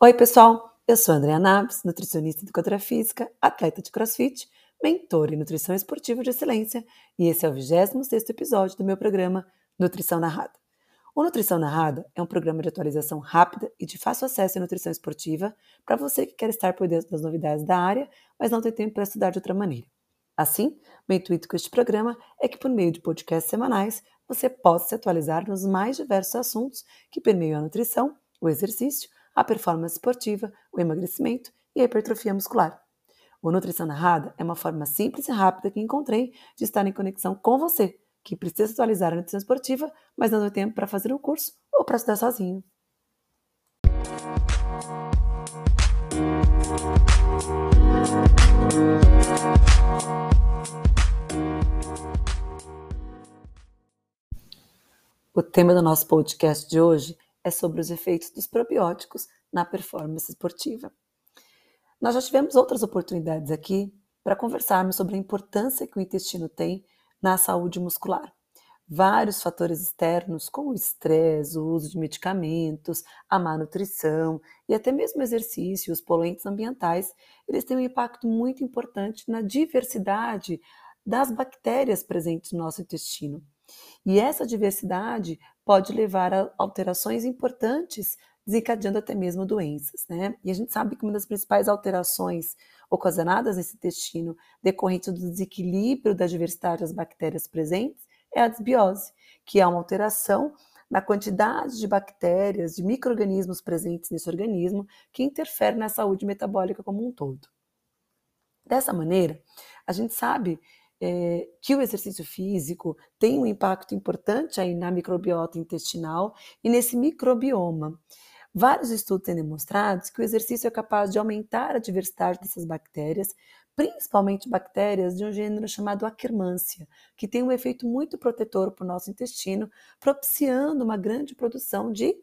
Oi, pessoal! Eu sou Andrea Naves, nutricionista e educadora física, atleta de crossfit, mentor em nutrição esportiva de excelência, e esse é o 26 episódio do meu programa Nutrição Narrada. O Nutrição Narrada é um programa de atualização rápida e de fácil acesso à nutrição esportiva para você que quer estar por dentro das novidades da área, mas não tem tempo para estudar de outra maneira. Assim, o intuito com este programa é que, por meio de podcasts semanais, você possa se atualizar nos mais diversos assuntos que permeiam a nutrição, o exercício, a performance esportiva, o emagrecimento e a hipertrofia muscular. O Nutrição Narrada é uma forma simples e rápida que encontrei de estar em conexão com você, que precisa atualizar a nutrição esportiva, mas não tem tempo para fazer um curso ou para estudar sozinho. O tema do nosso podcast de hoje é sobre os efeitos dos probióticos na performance esportiva. Nós já tivemos outras oportunidades aqui para conversarmos sobre a importância que o intestino tem na saúde muscular. Vários fatores externos, como o estresse, o uso de medicamentos, a má nutrição e até mesmo o exercício, os poluentes ambientais, eles têm um impacto muito importante na diversidade das bactérias presentes no nosso intestino. E essa diversidade pode levar a alterações importantes, desencadeando até mesmo doenças. Né? E a gente sabe que uma das principais alterações ocasionadas nesse intestino, decorrente do desequilíbrio da diversidade das bactérias presentes, é a desbiose, que é uma alteração na quantidade de bactérias, de micro-organismos presentes nesse organismo, que interfere na saúde metabólica como um todo. Dessa maneira, a gente sabe é, que o exercício físico tem um impacto importante aí na microbiota intestinal e nesse microbioma. Vários estudos têm demonstrado que o exercício é capaz de aumentar a diversidade dessas bactérias, principalmente bactérias de um gênero chamado Akkermansia, que tem um efeito muito protetor para o nosso intestino, propiciando uma grande produção de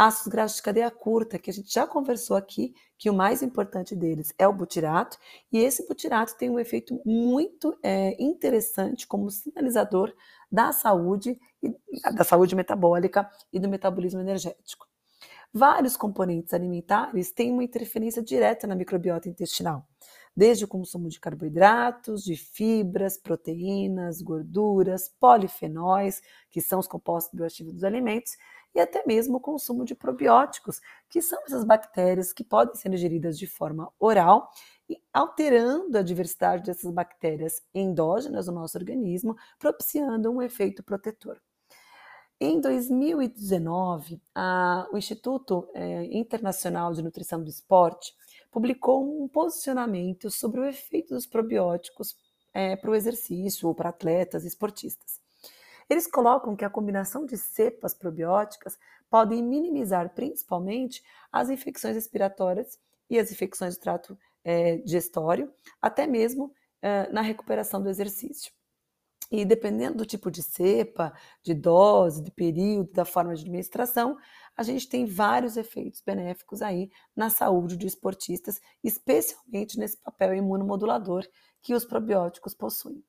ácidos graxos de cadeia curta, que a gente já conversou aqui, que o mais importante deles é o butirato, e esse butirato tem um efeito muito é, interessante como sinalizador da saúde, da saúde metabólica e do metabolismo energético. Vários componentes alimentares têm uma interferência direta na microbiota intestinal, desde o consumo de carboidratos, de fibras, proteínas, gorduras, polifenóis, que são os compostos bioativos dos alimentos, e até mesmo o consumo de probióticos, que são essas bactérias que podem ser ingeridas de forma oral alterando a diversidade dessas bactérias endógenas no nosso organismo, propiciando um efeito protetor. Em 2019, a, o Instituto é, Internacional de Nutrição do Esporte publicou um posicionamento sobre o efeito dos probióticos é, para o exercício ou para atletas e esportistas. Eles colocam que a combinação de cepas probióticas podem minimizar principalmente as infecções respiratórias e as infecções do trato é, digestório, até mesmo é, na recuperação do exercício. E dependendo do tipo de cepa, de dose, de período, da forma de administração, a gente tem vários efeitos benéficos aí na saúde de esportistas, especialmente nesse papel imunomodulador que os probióticos possuem.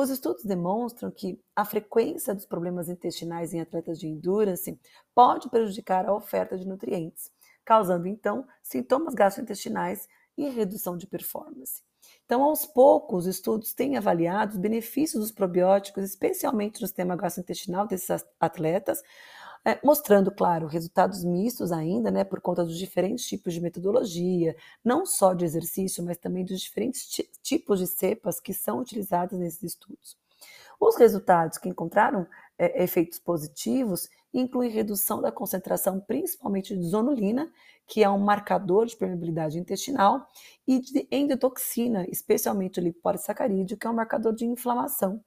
Os estudos demonstram que a frequência dos problemas intestinais em atletas de endurance pode prejudicar a oferta de nutrientes, causando então sintomas gastrointestinais e redução de performance. Então, aos poucos, os estudos têm avaliado os benefícios dos probióticos, especialmente no sistema gastrointestinal desses atletas, é, mostrando, claro, resultados mistos ainda, né, por conta dos diferentes tipos de metodologia, não só de exercício, mas também dos diferentes tipos de cepas que são utilizadas nesses estudos. Os resultados que encontraram é, efeitos positivos incluem redução da concentração, principalmente de zonulina, que é um marcador de permeabilidade intestinal, e de endotoxina, especialmente o lipopolissacarídeo, que é um marcador de inflamação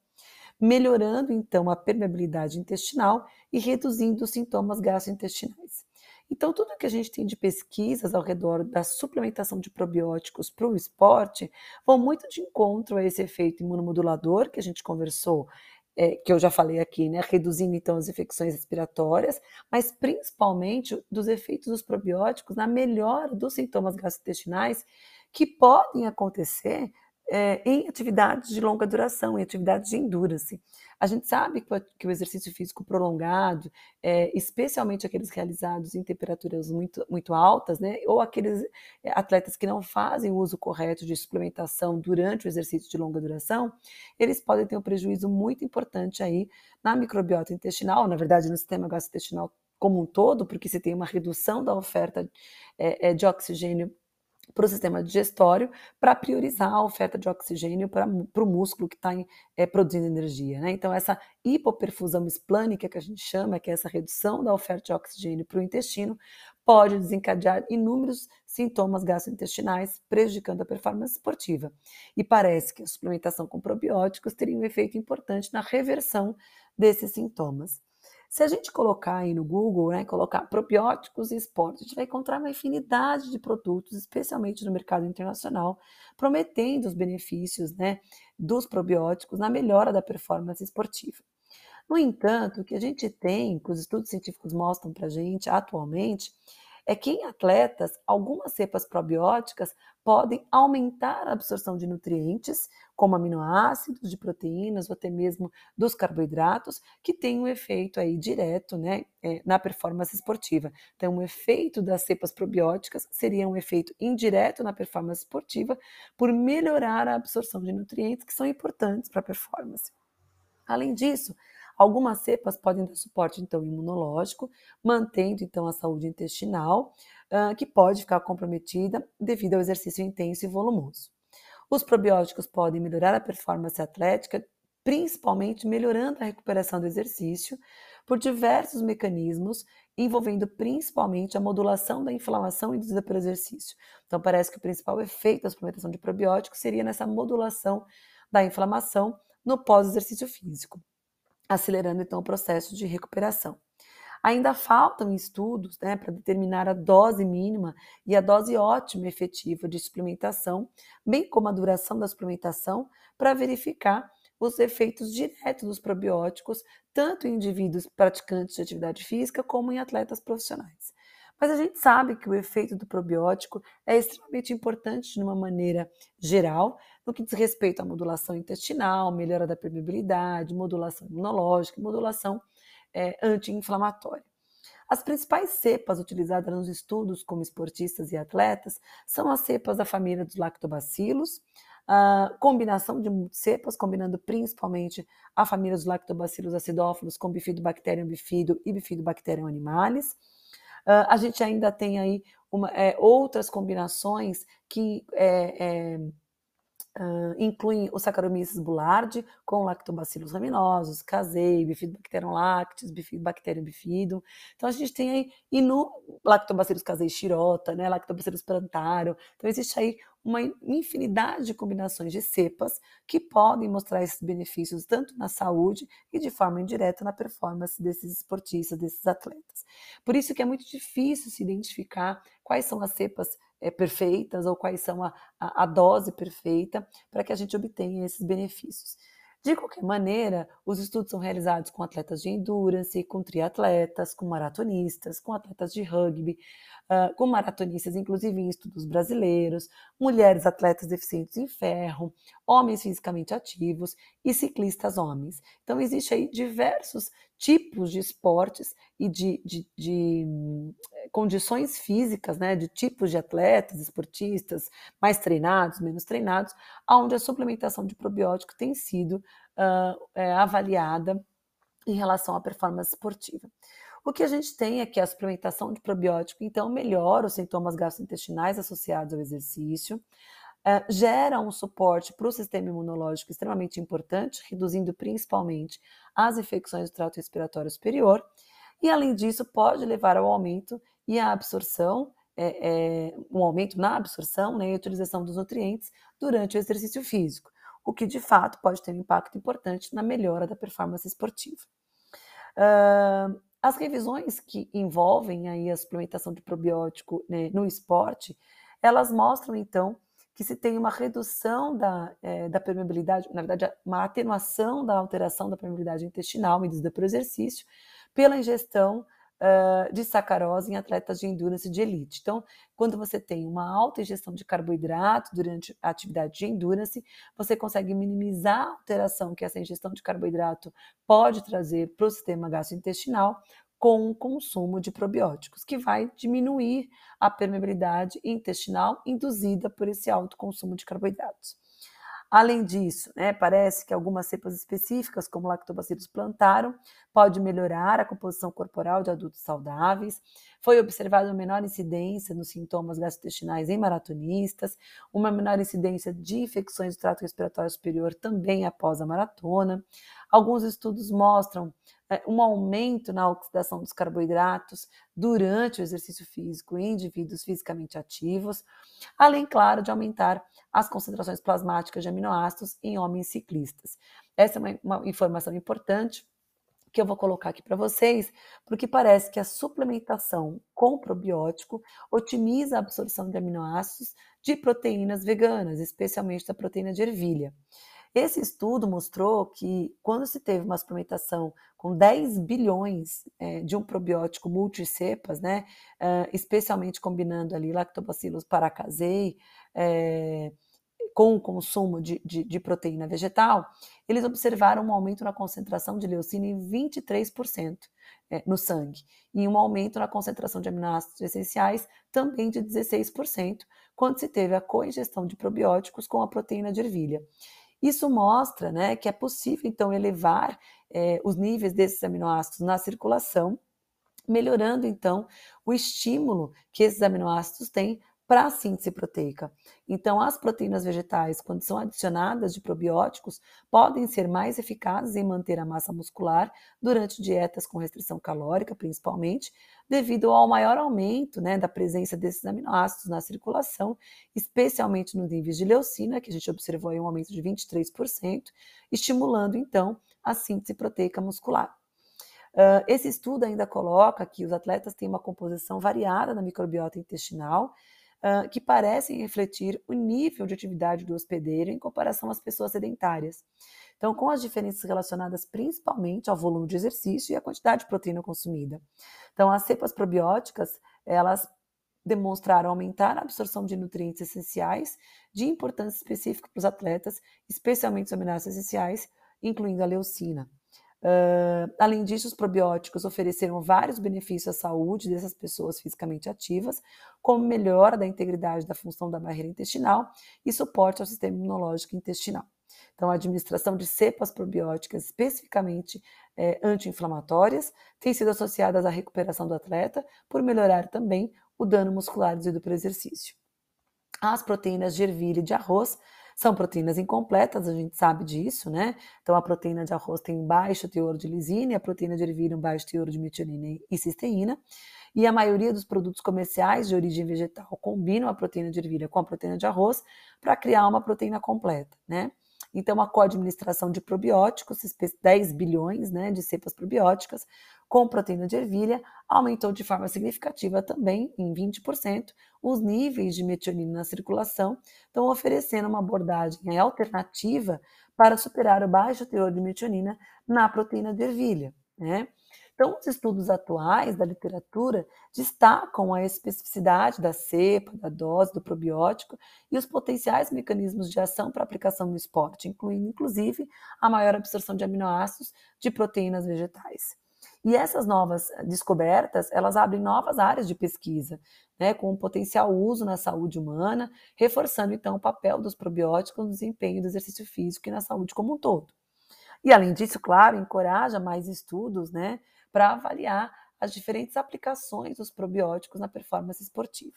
melhorando então a permeabilidade intestinal e reduzindo os sintomas gastrointestinais. Então, tudo que a gente tem de pesquisas ao redor da suplementação de probióticos para o esporte vão muito de encontro a esse efeito imunomodulador que a gente conversou, é, que eu já falei aqui, né? Reduzindo então as infecções respiratórias, mas principalmente dos efeitos dos probióticos na melhora dos sintomas gastrointestinais que podem acontecer é, em atividades de longa duração, em atividades de endurance. A gente sabe que o exercício físico prolongado, é, especialmente aqueles realizados em temperaturas muito, muito altas, né, ou aqueles é, atletas que não fazem o uso correto de suplementação durante o exercício de longa duração, eles podem ter um prejuízo muito importante aí na microbiota intestinal, na verdade no sistema gastrointestinal como um todo, porque você tem uma redução da oferta é, é de oxigênio para o sistema digestório para priorizar a oferta de oxigênio para o músculo que está é, produzindo energia. Né? Então, essa hipoperfusão esplânica que a gente chama, que é essa redução da oferta de oxigênio para o intestino, pode desencadear inúmeros sintomas gastrointestinais, prejudicando a performance esportiva. E parece que a suplementação com probióticos teria um efeito importante na reversão desses sintomas. Se a gente colocar aí no Google, né, colocar probióticos e esporte, a gente vai encontrar uma infinidade de produtos, especialmente no mercado internacional, prometendo os benefícios né, dos probióticos na melhora da performance esportiva. No entanto, o que a gente tem, que os estudos científicos mostram para a gente atualmente, é que em atletas, algumas cepas probióticas podem aumentar a absorção de nutrientes, como aminoácidos, de proteínas ou até mesmo dos carboidratos, que tem um efeito aí direto né, é, na performance esportiva. Então, o efeito das cepas probióticas seria um efeito indireto na performance esportiva por melhorar a absorção de nutrientes que são importantes para a performance. Além disso, Algumas cepas podem dar suporte então imunológico, mantendo então a saúde intestinal, uh, que pode ficar comprometida devido ao exercício intenso e volumoso. Os probióticos podem melhorar a performance atlética, principalmente melhorando a recuperação do exercício, por diversos mecanismos, envolvendo principalmente a modulação da inflamação induzida pelo exercício. Então, parece que o principal efeito da suplementação de probióticos seria nessa modulação da inflamação no pós-exercício físico acelerando então o processo de recuperação. Ainda faltam estudos né, para determinar a dose mínima e a dose ótima efetiva de suplementação, bem como a duração da suplementação, para verificar os efeitos diretos dos probióticos, tanto em indivíduos praticantes de atividade física como em atletas profissionais. Mas a gente sabe que o efeito do probiótico é extremamente importante de uma maneira geral, no que diz respeito à modulação intestinal, melhora da permeabilidade, modulação imunológica, modulação é, anti-inflamatória. As principais cepas utilizadas nos estudos como esportistas e atletas são as cepas da família dos lactobacilos, a combinação de cepas, combinando principalmente a família dos lactobacilos acidófilos com bifidobacterium bifido e bifidobacterium animalis, a gente ainda tem aí uma, é, outras combinações que é, é, Uh, incluem o Saccharomyces boulardii com lactobacillus raminosos, casei, bifidobacterium lactis, bifidobacterium bifidum. Então a gente tem aí e no lactobacillus casei shirota, né, lactobacillus plantarum. Então existe aí uma infinidade de combinações de cepas que podem mostrar esses benefícios tanto na saúde e de forma indireta na performance desses esportistas, desses atletas. Por isso que é muito difícil se identificar quais são as cepas é, perfeitas ou quais são a, a, a dose perfeita para que a gente obtenha esses benefícios. De qualquer maneira, os estudos são realizados com atletas de endurance, com triatletas, com maratonistas, com atletas de rugby, uh, com maratonistas, inclusive em estudos brasileiros, mulheres atletas deficientes em ferro, homens fisicamente ativos e ciclistas homens. Então, existe aí diversos tipos de esportes e de, de, de hum, condições físicas, né, de tipos de atletas, esportistas, mais treinados, menos treinados, onde a suplementação de probiótico tem sido uh, é, avaliada em relação à performance esportiva. O que a gente tem é que a suplementação de probiótico, então, melhora os sintomas gastrointestinais associados ao exercício, uh, gera um suporte para o sistema imunológico extremamente importante, reduzindo principalmente as infecções do trato respiratório superior, e além disso, pode levar ao aumento e à absorção, é, é, um aumento na absorção né, e utilização dos nutrientes durante o exercício físico, o que de fato pode ter um impacto importante na melhora da performance esportiva. Uh, as revisões que envolvem aí a suplementação de probiótico né, no esporte, elas mostram então que se tem uma redução da, é, da permeabilidade, na verdade, uma atenuação da alteração da permeabilidade intestinal medida pelo exercício, pela ingestão uh, de sacarose em atletas de endurance de elite. Então, quando você tem uma alta ingestão de carboidrato durante a atividade de endurance, você consegue minimizar a alteração que essa ingestão de carboidrato pode trazer para o sistema gastrointestinal com o consumo de probióticos, que vai diminuir a permeabilidade intestinal induzida por esse alto consumo de carboidratos. Além disso, né, parece que algumas cepas específicas, como lactobacillus plantarum, pode melhorar a composição corporal de adultos saudáveis. Foi observada uma menor incidência nos sintomas gastrointestinais em maratonistas, uma menor incidência de infecções do trato respiratório superior também após a maratona. Alguns estudos mostram um aumento na oxidação dos carboidratos durante o exercício físico em indivíduos fisicamente ativos, além, claro, de aumentar as concentrações plasmáticas de aminoácidos em homens ciclistas. Essa é uma, uma informação importante que eu vou colocar aqui para vocês, porque parece que a suplementação com probiótico otimiza a absorção de aminoácidos de proteínas veganas, especialmente da proteína de ervilha. Esse estudo mostrou que quando se teve uma suplementação com 10 bilhões é, de um probiótico multicepas, né, é, especialmente combinando ali lactobacillus paracasei, é, com o consumo de, de, de, proteína vegetal, eles observaram um aumento na concentração de leucina em 23% é, no sangue e um aumento na concentração de aminoácidos essenciais também de 16%, quando se teve a coingestão de probióticos com a proteína de ervilha. Isso mostra né, que é possível, então, elevar é, os níveis desses aminoácidos na circulação, melhorando, então, o estímulo que esses aminoácidos têm para a síntese proteica. Então, as proteínas vegetais, quando são adicionadas de probióticos, podem ser mais eficazes em manter a massa muscular durante dietas com restrição calórica, principalmente, devido ao maior aumento né, da presença desses aminoácidos na circulação, especialmente nos níveis de leucina, que a gente observou aí um aumento de 23%, estimulando então a síntese proteica muscular. Uh, esse estudo ainda coloca que os atletas têm uma composição variada na microbiota intestinal, que parecem refletir o nível de atividade do hospedeiro em comparação às pessoas sedentárias. Então, com as diferenças relacionadas principalmente ao volume de exercício e à quantidade de proteína consumida. Então, as cepas probióticas, elas demonstraram aumentar a absorção de nutrientes essenciais de importância específica para os atletas, especialmente os aminoácidos essenciais, incluindo a leucina. Uh, além disso, os probióticos ofereceram vários benefícios à saúde dessas pessoas fisicamente ativas, como melhora da integridade da função da barreira intestinal e suporte ao sistema imunológico intestinal. Então, a administração de cepas probióticas especificamente é, anti-inflamatórias tem sido associada à recuperação do atleta por melhorar também o dano muscular devido pelo exercício. As proteínas de ervilha e de arroz são proteínas incompletas, a gente sabe disso, né? Então, a proteína de arroz tem baixo teor de lisina a proteína de ervilha um baixo teor de metionina e cisteína. E a maioria dos produtos comerciais de origem vegetal combinam a proteína de ervilha com a proteína de arroz para criar uma proteína completa, né? Então, a co-administração de probióticos, 10 bilhões né, de cepas probióticas, com proteína de ervilha, aumentou de forma significativa também, em 20%, os níveis de metionina na circulação, estão oferecendo uma abordagem alternativa para superar o baixo teor de metionina na proteína de ervilha. Né? Então, os estudos atuais da literatura destacam a especificidade da cepa, da dose do probiótico e os potenciais mecanismos de ação para aplicação no esporte, incluindo, inclusive, a maior absorção de aminoácidos de proteínas vegetais. E essas novas descobertas, elas abrem novas áreas de pesquisa, né, com um potencial uso na saúde humana, reforçando então o papel dos probióticos no desempenho do exercício físico e na saúde como um todo. E além disso, claro, encoraja mais estudos, né, para avaliar as diferentes aplicações dos probióticos na performance esportiva.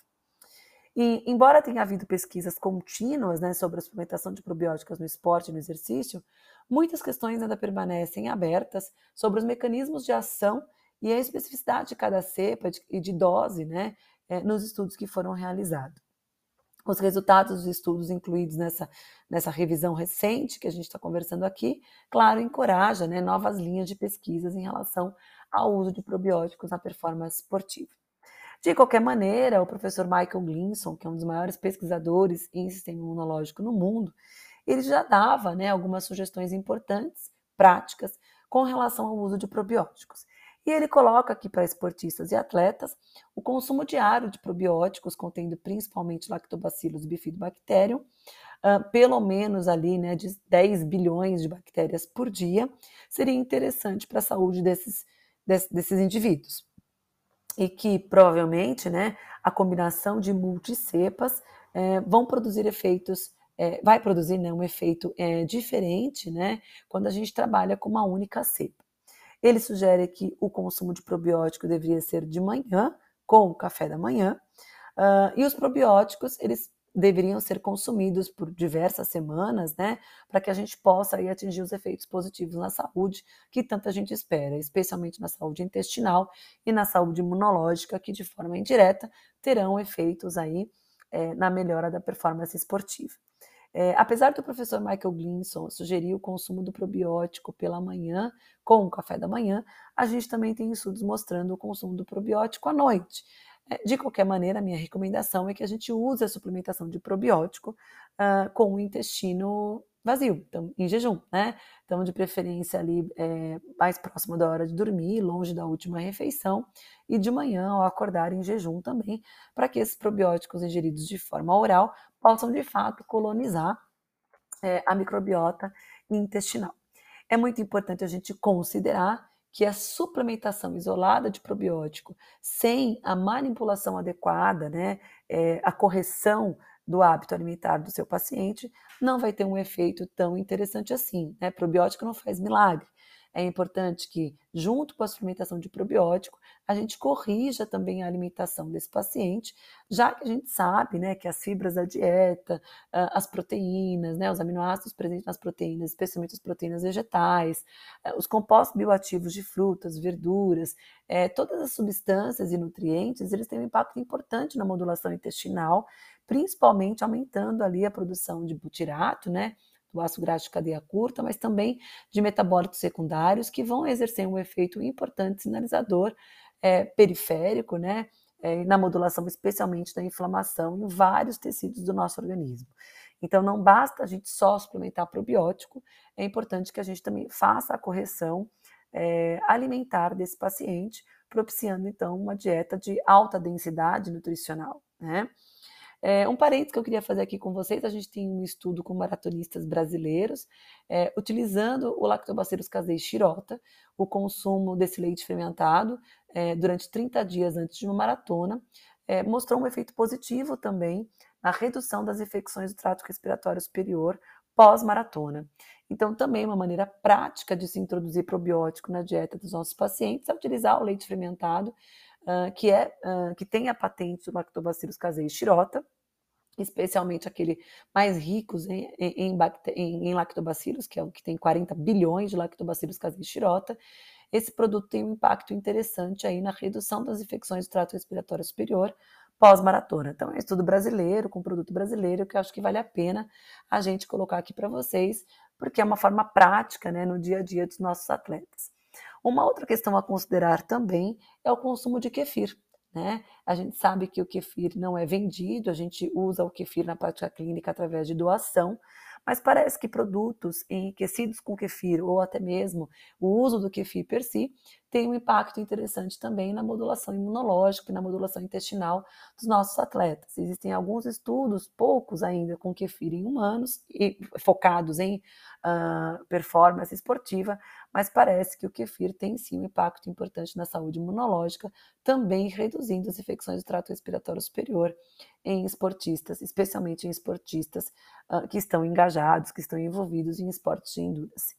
E, embora tenha havido pesquisas contínuas né, sobre a suplementação de probióticos no esporte e no exercício, muitas questões ainda permanecem abertas sobre os mecanismos de ação e a especificidade de cada cepa e de dose né, é, nos estudos que foram realizados. Os resultados dos estudos incluídos nessa, nessa revisão recente que a gente está conversando aqui, claro, encoraja né, novas linhas de pesquisas em relação ao uso de probióticos na performance esportiva. De qualquer maneira, o professor Michael Glinson, que é um dos maiores pesquisadores em sistema imunológico no mundo, ele já dava né, algumas sugestões importantes, práticas, com relação ao uso de probióticos. E ele coloca aqui para esportistas e atletas o consumo diário de probióticos, contendo principalmente lactobacillus bifidobacterium, uh, pelo menos ali, né, de 10 bilhões de bactérias por dia, seria interessante para a saúde desses, desses indivíduos. E que provavelmente, né, a combinação de multicepas é, vão produzir efeitos é, vai produzir né, um efeito é, diferente né, quando a gente trabalha com uma única cepa. Ele sugere que o consumo de probiótico deveria ser de manhã, com o café da manhã, uh, e os probióticos eles deveriam ser consumidos por diversas semanas, né, para que a gente possa aí, atingir os efeitos positivos na saúde que tanta gente espera, especialmente na saúde intestinal e na saúde imunológica, que de forma indireta terão efeitos aí é, na melhora da performance esportiva. É, apesar do professor Michael Glinson sugerir o consumo do probiótico pela manhã, com o café da manhã, a gente também tem estudos mostrando o consumo do probiótico à noite. É, de qualquer maneira, a minha recomendação é que a gente use a suplementação de probiótico uh, com o intestino vazio, então, em jejum, né? Então, de preferência ali é, mais próximo da hora de dormir, longe da última refeição, e de manhã ao acordar em jejum também, para que esses probióticos ingeridos de forma oral possam de fato colonizar é, a microbiota intestinal. É muito importante a gente considerar que a suplementação isolada de probiótico, sem a manipulação adequada, né, é, a correção do hábito alimentar do seu paciente, não vai ter um efeito tão interessante assim. Né? Probiótico não faz milagre, é importante que, junto com a suplementação de probiótico, a gente corrija também a alimentação desse paciente, já que a gente sabe né, que as fibras da dieta, as proteínas, né, os aminoácidos presentes nas proteínas, especialmente as proteínas vegetais, eh, os compostos bioativos de frutas, verduras, é, todas as substâncias e nutrientes, eles têm um impacto importante na modulação intestinal, principalmente aumentando ali a produção de butirato, né, do ácido graxo de cadeia curta, mas também de metabólitos secundários que vão exercer um efeito importante sinalizador é, periférico, né, é, na modulação especialmente da inflamação em vários tecidos do nosso organismo. Então, não basta a gente só suplementar probiótico, é importante que a gente também faça a correção é, alimentar desse paciente, propiciando então uma dieta de alta densidade nutricional, né? É, um parênteses que eu queria fazer aqui com vocês, a gente tem um estudo com maratonistas brasileiros, é, utilizando o Lactobacillus casei xirota, o consumo desse leite fermentado é, durante 30 dias antes de uma maratona, é, mostrou um efeito positivo também na redução das infecções do trato respiratório superior pós-maratona. Então, também uma maneira prática de se introduzir probiótico na dieta dos nossos pacientes é utilizar o leite fermentado, uh, que, é, uh, que tem a patente do Lactobacillus casei xirota, especialmente aquele mais ricos em, em, em, em lactobacilos, que é o que tem 40 bilhões de lactobacilos casei xirota, esse produto tem um impacto interessante aí na redução das infecções do trato respiratório superior pós-maratona. Então, é estudo brasileiro, com produto brasileiro, que eu acho que vale a pena a gente colocar aqui para vocês, porque é uma forma prática né, no dia a dia dos nossos atletas. Uma outra questão a considerar também é o consumo de kefir. Né? A gente sabe que o kefir não é vendido, a gente usa o kefir na prática clínica através de doação, mas parece que produtos enriquecidos com kefir ou até mesmo o uso do kefir per si tem um impacto interessante também na modulação imunológica e na modulação intestinal dos nossos atletas. Existem alguns estudos, poucos ainda, com kefir em humanos, e focados em uh, performance esportiva, mas parece que o kefir tem sim um impacto importante na saúde imunológica, também reduzindo as infecções do trato respiratório superior em esportistas, especialmente em esportistas uh, que estão engajados, que estão envolvidos em esportes de endurance.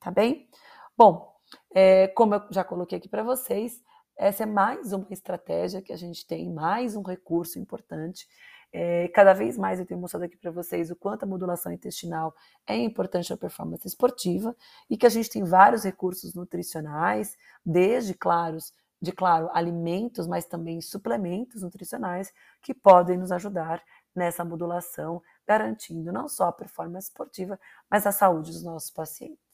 Tá bem? Bom, é, como eu já coloquei aqui para vocês, essa é mais uma estratégia que a gente tem, mais um recurso importante. É, cada vez mais eu tenho mostrado aqui para vocês o quanto a modulação intestinal é importante na performance esportiva e que a gente tem vários recursos nutricionais, desde, claros, de claro, alimentos, mas também suplementos nutricionais que podem nos ajudar nessa modulação, garantindo não só a performance esportiva, mas a saúde dos nossos pacientes.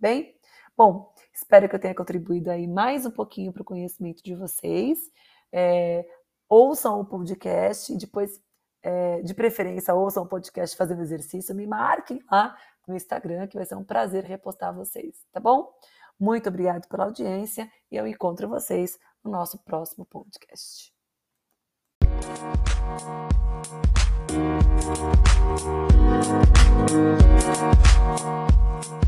Bem? Bom, espero que eu tenha contribuído aí mais um pouquinho para o conhecimento de vocês. É, ouçam o podcast e depois, é, de preferência, ouçam o podcast fazendo exercício. Me marquem lá no Instagram, que vai ser um prazer repostar vocês, tá bom? Muito obrigado pela audiência e eu encontro vocês no nosso próximo podcast. Música